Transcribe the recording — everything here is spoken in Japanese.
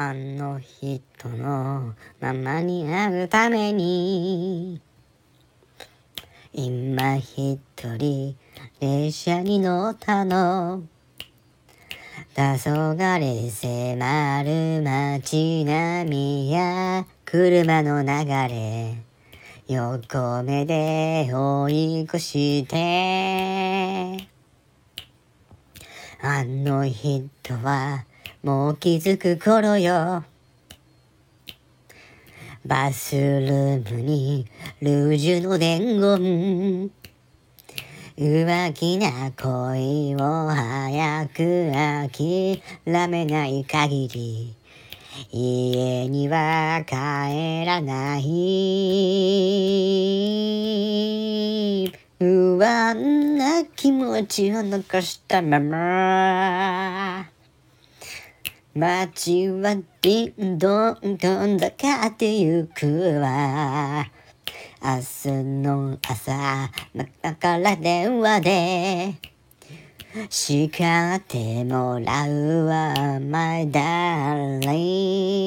あの人のままに会うために今一人列車に乗ったの。黄昏迫る街並みや車の流れ。横目で追い越して。あの人はもう気づく頃よ。バスルームにルージュの伝言。浮気な恋を早く諦めない限り。家には帰らない。不安な気持ちを残したまま。街はどんどんどんだかってゆくわ。明日の朝中から電話で。叱ってもらうわ my darling